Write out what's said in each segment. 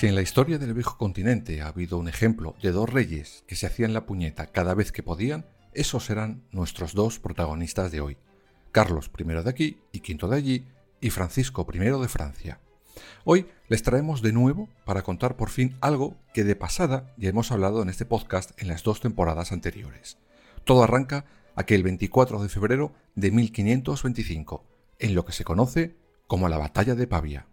Si en la historia del viejo continente ha habido un ejemplo de dos reyes que se hacían la puñeta cada vez que podían, esos serán nuestros dos protagonistas de hoy, Carlos I de aquí y V de allí, y Francisco I de Francia. Hoy les traemos de nuevo para contar por fin algo que de pasada ya hemos hablado en este podcast en las dos temporadas anteriores. Todo arranca aquel 24 de febrero de 1525, en lo que se conoce como la Batalla de Pavia.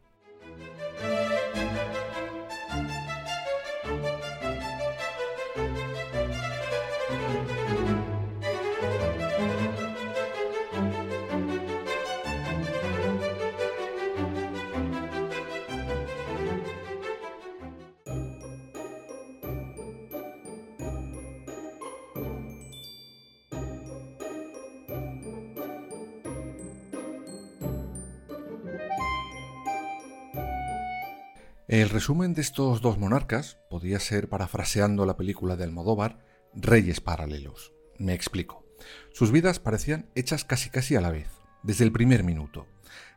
El resumen de estos dos monarcas podía ser, parafraseando la película de Almodóvar, Reyes Paralelos. Me explico. Sus vidas parecían hechas casi casi a la vez, desde el primer minuto.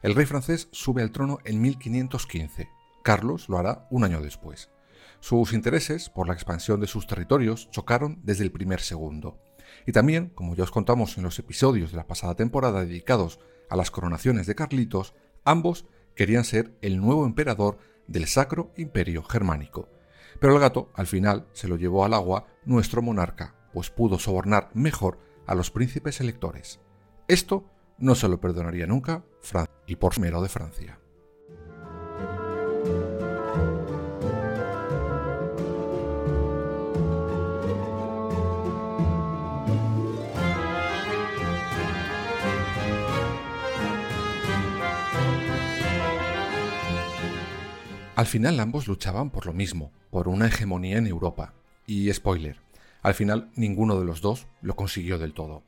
El rey francés sube al trono en 1515. Carlos lo hará un año después. Sus intereses por la expansión de sus territorios chocaron desde el primer segundo. Y también, como ya os contamos en los episodios de la pasada temporada dedicados a las coronaciones de Carlitos, ambos querían ser el nuevo emperador del Sacro Imperio Germánico. Pero el gato, al final, se lo llevó al agua nuestro monarca, pues pudo sobornar mejor a los príncipes electores. Esto no se lo perdonaría nunca Francia y por mero de Francia. Al final ambos luchaban por lo mismo, por una hegemonía en Europa. Y spoiler, al final ninguno de los dos lo consiguió del todo.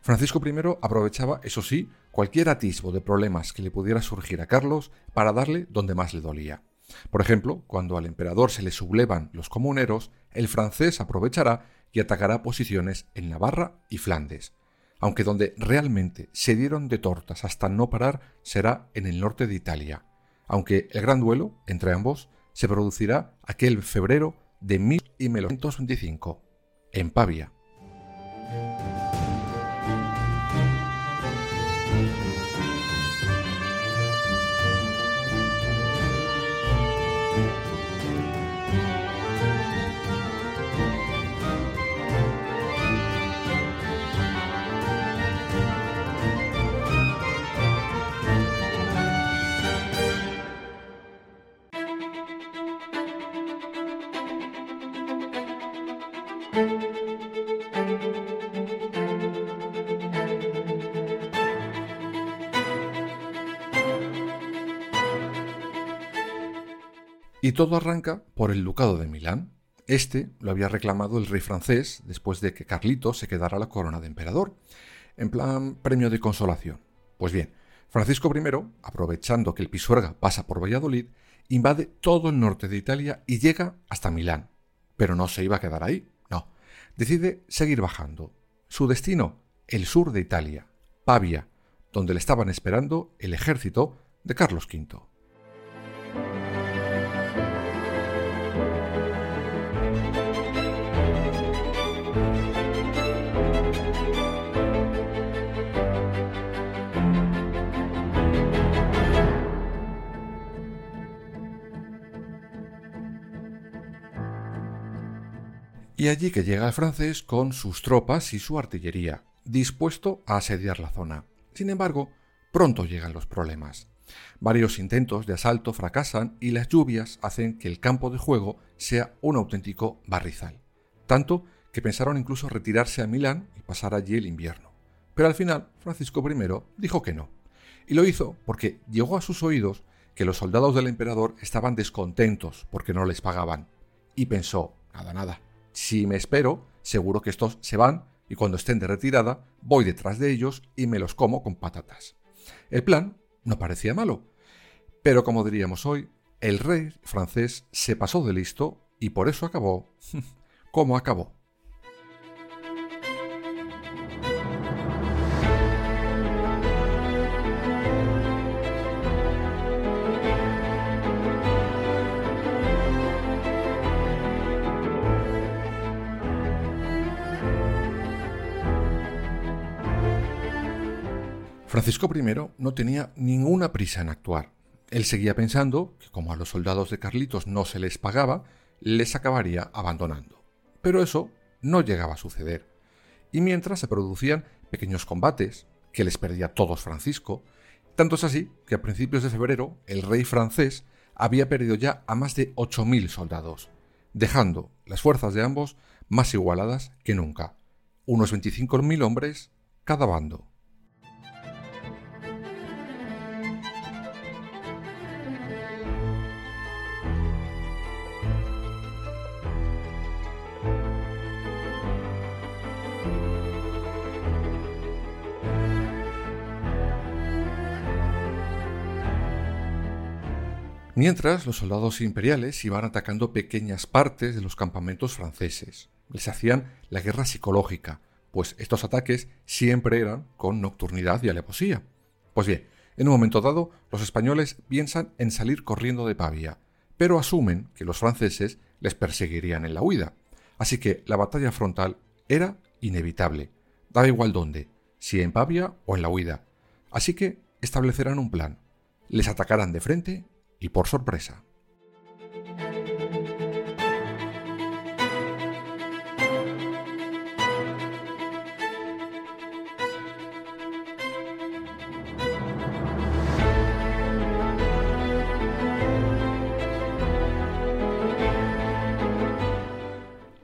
Francisco I aprovechaba, eso sí, cualquier atisbo de problemas que le pudiera surgir a Carlos para darle donde más le dolía. Por ejemplo, cuando al emperador se le sublevan los comuneros, el francés aprovechará y atacará posiciones en Navarra y Flandes. Aunque donde realmente se dieron de tortas hasta no parar será en el norte de Italia, aunque el gran duelo entre ambos se producirá aquel febrero de 1925 en Pavia. Y todo arranca por el Ducado de Milán. Este lo había reclamado el rey francés después de que Carlito se quedara la corona de emperador, en plan premio de consolación. Pues bien, Francisco I, aprovechando que el Pisuerga pasa por Valladolid, invade todo el norte de Italia y llega hasta Milán. Pero no se iba a quedar ahí, no. Decide seguir bajando. Su destino, el sur de Italia, Pavia, donde le estaban esperando el ejército de Carlos V. Y allí que llega el francés con sus tropas y su artillería, dispuesto a asediar la zona. Sin embargo, pronto llegan los problemas. Varios intentos de asalto fracasan y las lluvias hacen que el campo de juego sea un auténtico barrizal. Tanto que pensaron incluso retirarse a Milán y pasar allí el invierno. Pero al final Francisco I dijo que no. Y lo hizo porque llegó a sus oídos que los soldados del emperador estaban descontentos porque no les pagaban. Y pensó, nada, nada, si me espero, seguro que estos se van y cuando estén de retirada voy detrás de ellos y me los como con patatas. El plan no parecía malo, pero como diríamos hoy, el rey francés se pasó de listo y por eso acabó como acabó. Francisco I no tenía ninguna prisa en actuar. Él seguía pensando que como a los soldados de Carlitos no se les pagaba, les acabaría abandonando. Pero eso no llegaba a suceder. Y mientras se producían pequeños combates, que les perdía todos Francisco, tanto es así que a principios de febrero el rey francés había perdido ya a más de 8.000 soldados, dejando las fuerzas de ambos más igualadas que nunca, unos 25.000 hombres cada bando. Mientras, los soldados imperiales iban atacando pequeñas partes de los campamentos franceses. Les hacían la guerra psicológica, pues estos ataques siempre eran con nocturnidad y alevosía. Pues bien, en un momento dado, los españoles piensan en salir corriendo de Pavia, pero asumen que los franceses les perseguirían en la huida. Así que la batalla frontal era inevitable. Daba igual dónde, si en Pavia o en la huida. Así que establecerán un plan. Les atacarán de frente y por sorpresa.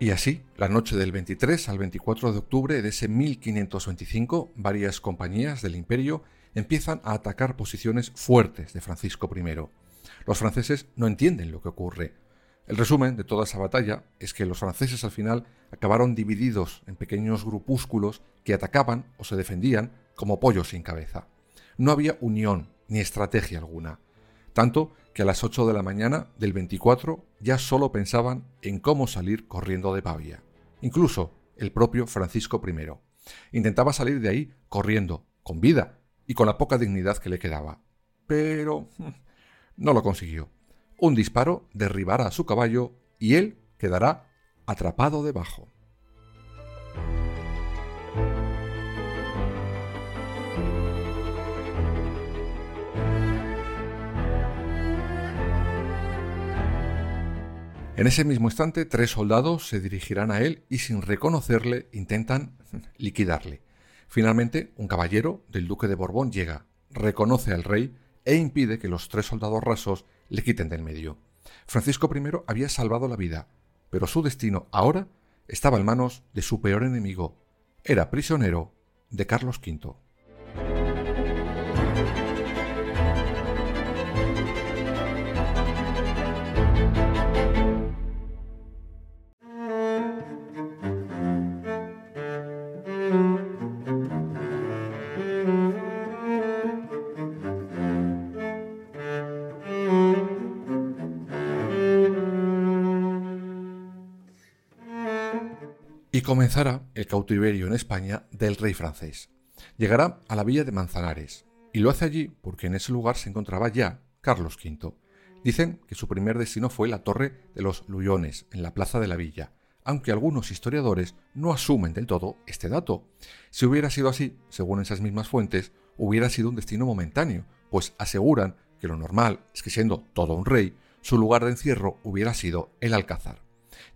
Y así, la noche del 23 al 24 de octubre de ese 1525, varias compañías del imperio empiezan a atacar posiciones fuertes de Francisco I. Los franceses no entienden lo que ocurre. El resumen de toda esa batalla es que los franceses al final acabaron divididos en pequeños grupúsculos que atacaban o se defendían como pollos sin cabeza. No había unión ni estrategia alguna, tanto que a las 8 de la mañana del 24 ya solo pensaban en cómo salir corriendo de Pavia. Incluso el propio Francisco I. Intentaba salir de ahí corriendo, con vida y con la poca dignidad que le quedaba. Pero hmm, no lo consiguió. Un disparo derribará a su caballo y él quedará atrapado debajo. En ese mismo instante, tres soldados se dirigirán a él y sin reconocerle intentan liquidarle. Finalmente, un caballero del duque de Borbón llega, reconoce al rey e impide que los tres soldados rasos le quiten del medio. Francisco I había salvado la vida, pero su destino ahora estaba en manos de su peor enemigo. Era prisionero de Carlos V. comenzará el cautiverio en España del rey francés. Llegará a la villa de Manzanares, y lo hace allí porque en ese lugar se encontraba ya Carlos V. Dicen que su primer destino fue la torre de los Luyones, en la plaza de la villa, aunque algunos historiadores no asumen del todo este dato. Si hubiera sido así, según esas mismas fuentes, hubiera sido un destino momentáneo, pues aseguran que lo normal es que siendo todo un rey, su lugar de encierro hubiera sido el Alcázar.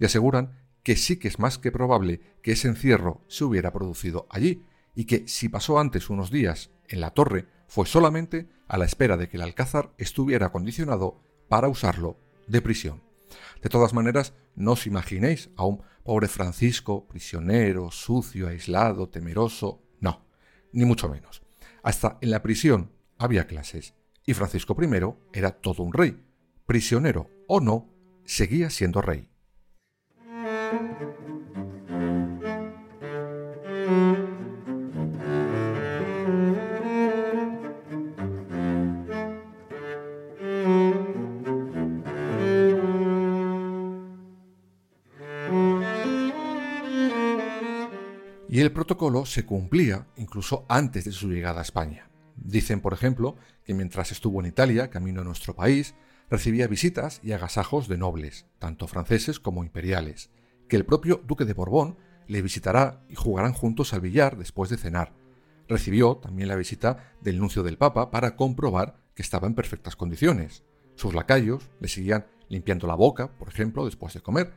Y aseguran que sí que es más que probable que ese encierro se hubiera producido allí y que si pasó antes unos días en la torre fue solamente a la espera de que el alcázar estuviera acondicionado para usarlo de prisión. De todas maneras, no os imaginéis a un pobre Francisco, prisionero, sucio, aislado, temeroso. No. ni mucho menos. Hasta en la prisión había clases, y Francisco I era todo un rey. Prisionero o no, seguía siendo rey. Protocolo se cumplía incluso antes de su llegada a España. Dicen, por ejemplo, que mientras estuvo en Italia, camino a nuestro país, recibía visitas y agasajos de nobles, tanto franceses como imperiales, que el propio duque de Borbón le visitará y jugarán juntos al billar después de cenar. Recibió también la visita del nuncio del Papa para comprobar que estaba en perfectas condiciones. Sus lacayos le seguían limpiando la boca, por ejemplo, después de comer.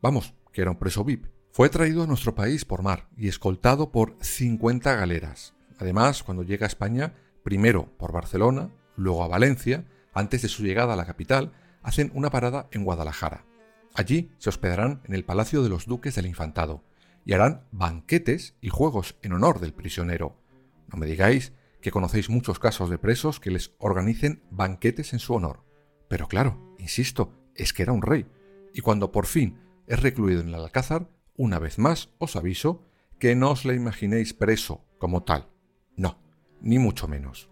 Vamos, que era un preso VIP. Fue traído a nuestro país por mar y escoltado por 50 galeras. Además, cuando llega a España, primero por Barcelona, luego a Valencia, antes de su llegada a la capital, hacen una parada en Guadalajara. Allí se hospedarán en el Palacio de los Duques del Infantado y harán banquetes y juegos en honor del prisionero. No me digáis que conocéis muchos casos de presos que les organicen banquetes en su honor. Pero claro, insisto, es que era un rey, y cuando por fin es recluido en el Alcázar, una vez más os aviso que no os la imaginéis preso como tal. No, ni mucho menos.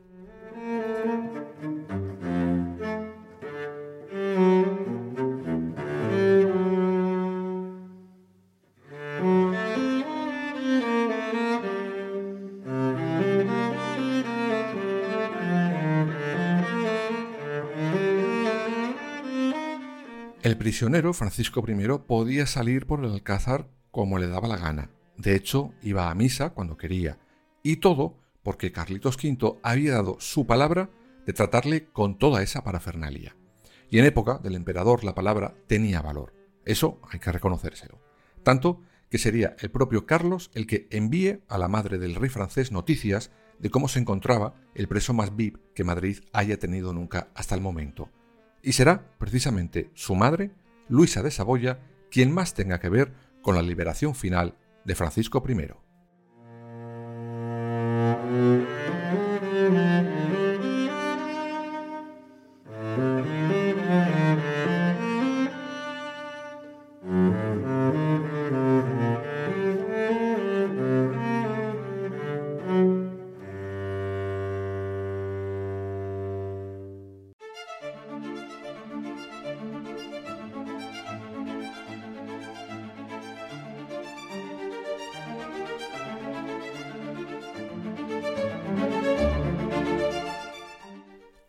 Prisionero Francisco I podía salir por el alcázar como le daba la gana. De hecho, iba a misa cuando quería. Y todo porque Carlitos V había dado su palabra de tratarle con toda esa parafernalia. Y en época del emperador la palabra tenía valor. Eso hay que reconocérselo. Tanto que sería el propio Carlos el que envíe a la madre del rey francés noticias de cómo se encontraba el preso más VIP que Madrid haya tenido nunca hasta el momento y será precisamente su madre, Luisa de Saboya, quien más tenga que ver con la liberación final de Francisco I.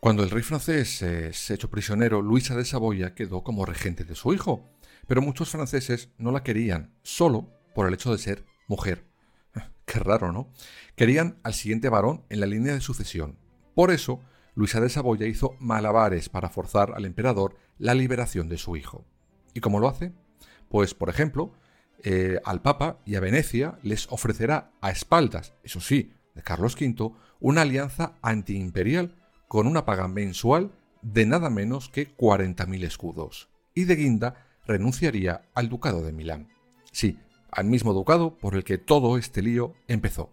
Cuando el rey francés se echó prisionero, Luisa de Saboya quedó como regente de su hijo, pero muchos franceses no la querían, solo por el hecho de ser mujer. Qué raro, ¿no? Querían al siguiente varón en la línea de sucesión. Por eso, Luisa de Saboya hizo malabares para forzar al emperador la liberación de su hijo. ¿Y cómo lo hace? Pues, por ejemplo, eh, al Papa y a Venecia les ofrecerá a espaldas, eso sí, de Carlos V, una alianza antiimperial con una paga mensual de nada menos que 40.000 escudos, y de guinda renunciaría al ducado de Milán. Sí, al mismo ducado por el que todo este lío empezó.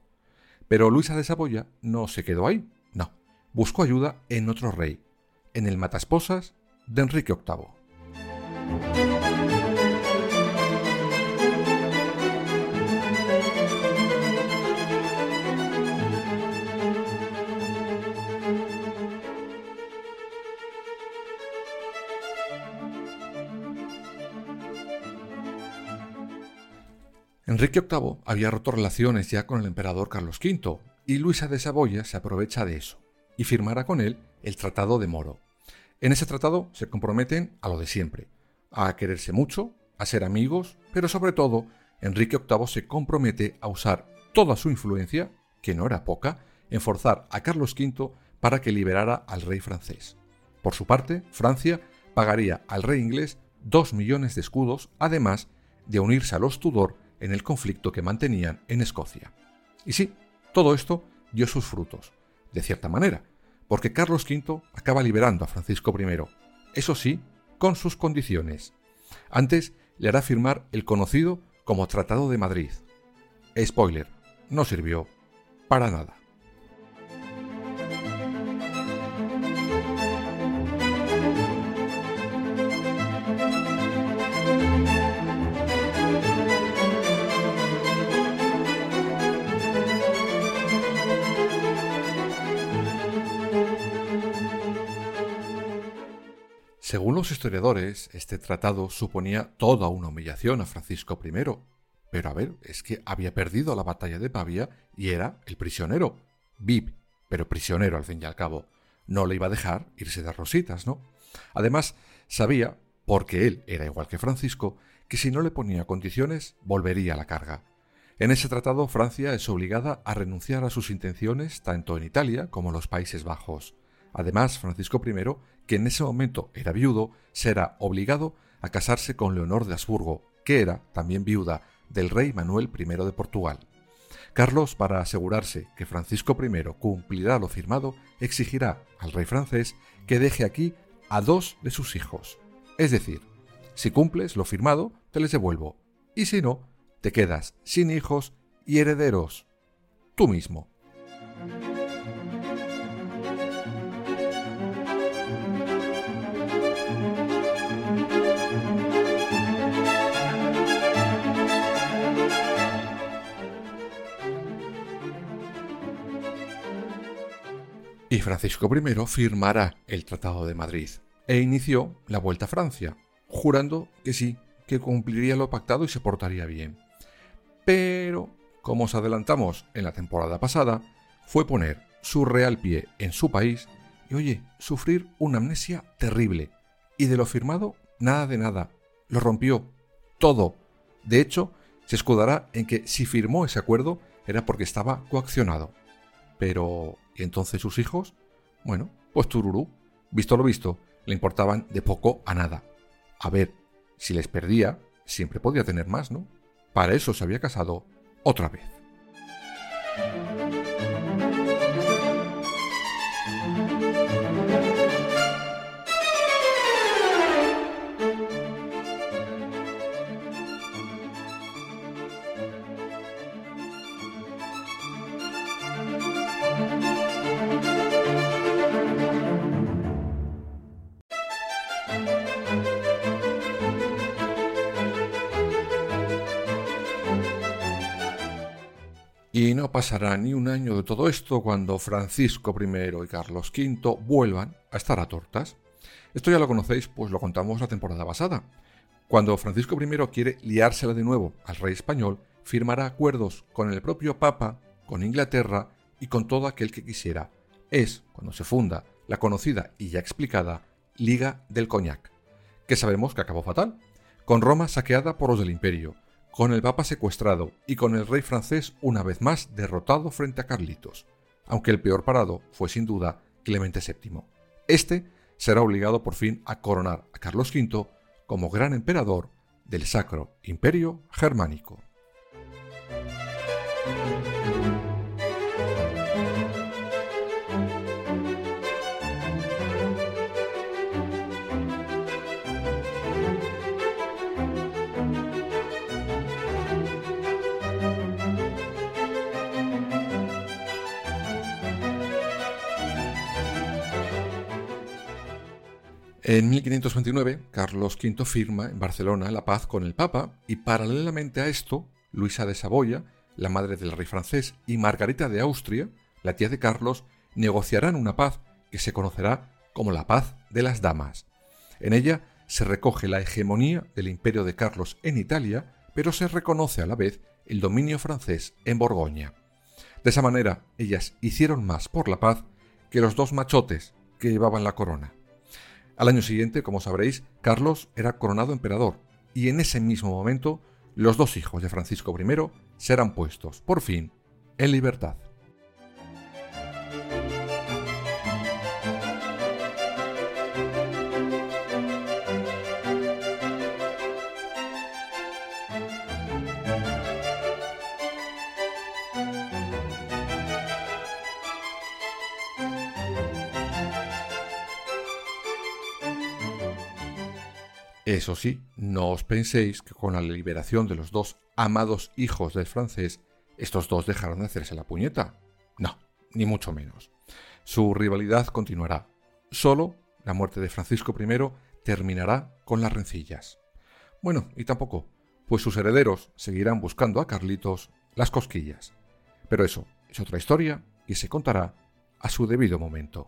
Pero Luisa de Saboya no se quedó ahí, no, buscó ayuda en otro rey, en el matasposas de Enrique VIII. Enrique VIII había roto relaciones ya con el emperador Carlos V, y Luisa de Saboya se aprovecha de eso, y firmará con él el Tratado de Moro. En ese tratado se comprometen a lo de siempre, a quererse mucho, a ser amigos, pero sobre todo, Enrique VIII se compromete a usar toda su influencia, que no era poca, en forzar a Carlos V para que liberara al rey francés. Por su parte, Francia pagaría al rey inglés dos millones de escudos, además de unirse a los Tudor en el conflicto que mantenían en Escocia. Y sí, todo esto dio sus frutos, de cierta manera, porque Carlos V acaba liberando a Francisco I, eso sí, con sus condiciones. Antes le hará firmar el conocido como Tratado de Madrid. Spoiler, no sirvió para nada. Historiadores, este tratado suponía toda una humillación a Francisco I. Pero a ver, es que había perdido la batalla de Pavia y era el prisionero. Vip, pero prisionero al fin y al cabo. No le iba a dejar irse de rositas, ¿no? Además, sabía, porque él era igual que Francisco, que si no le ponía condiciones, volvería a la carga. En ese tratado, Francia es obligada a renunciar a sus intenciones tanto en Italia como en los Países Bajos. Además, Francisco I, que en ese momento era viudo, será obligado a casarse con Leonor de Habsburgo, que era también viuda del rey Manuel I de Portugal. Carlos, para asegurarse que Francisco I cumplirá lo firmado, exigirá al rey francés que deje aquí a dos de sus hijos. Es decir, si cumples lo firmado, te les devuelvo, y si no, te quedas sin hijos y herederos. Tú mismo. Francisco I firmará el Tratado de Madrid e inició la Vuelta a Francia, jurando que sí, que cumpliría lo pactado y se portaría bien. Pero, como os adelantamos en la temporada pasada, fue poner su real pie en su país y, oye, sufrir una amnesia terrible. Y de lo firmado, nada de nada. Lo rompió. Todo. De hecho, se escudará en que si firmó ese acuerdo era porque estaba coaccionado. Pero, ¿y entonces sus hijos? Bueno, pues tururú. Visto lo visto, le importaban de poco a nada. A ver, si les perdía, siempre podía tener más, ¿no? Para eso se había casado otra vez. No pasará ni un año de todo esto cuando Francisco I y Carlos V vuelvan a estar a tortas. Esto ya lo conocéis, pues lo contamos la temporada pasada. Cuando Francisco I quiere liársela de nuevo al rey español, firmará acuerdos con el propio Papa, con Inglaterra y con todo aquel que quisiera. Es cuando se funda la conocida y ya explicada Liga del Coñac, que sabemos que acabó fatal, con Roma saqueada por los del imperio, con el Papa secuestrado y con el rey francés una vez más derrotado frente a Carlitos, aunque el peor parado fue sin duda Clemente VII. Este será obligado por fin a coronar a Carlos V como gran emperador del Sacro Imperio Germánico. En 1529, Carlos V firma en Barcelona la paz con el Papa y paralelamente a esto, Luisa de Saboya, la madre del rey francés, y Margarita de Austria, la tía de Carlos, negociarán una paz que se conocerá como la paz de las damas. En ella se recoge la hegemonía del imperio de Carlos en Italia, pero se reconoce a la vez el dominio francés en Borgoña. De esa manera, ellas hicieron más por la paz que los dos machotes que llevaban la corona. Al año siguiente, como sabréis, Carlos era coronado emperador, y en ese mismo momento los dos hijos de Francisco I serán puestos, por fin, en libertad. Eso sí, no os penséis que con la liberación de los dos amados hijos del francés, estos dos dejaron de hacerse la puñeta. ni mucho menos. Su rivalidad continuará. Solo la muerte de Francisco I terminará con las rencillas. Bueno, y tampoco, pues sus herederos seguirán buscando a Carlitos las cosquillas. Pero eso es otra historia y se contará a su debido momento.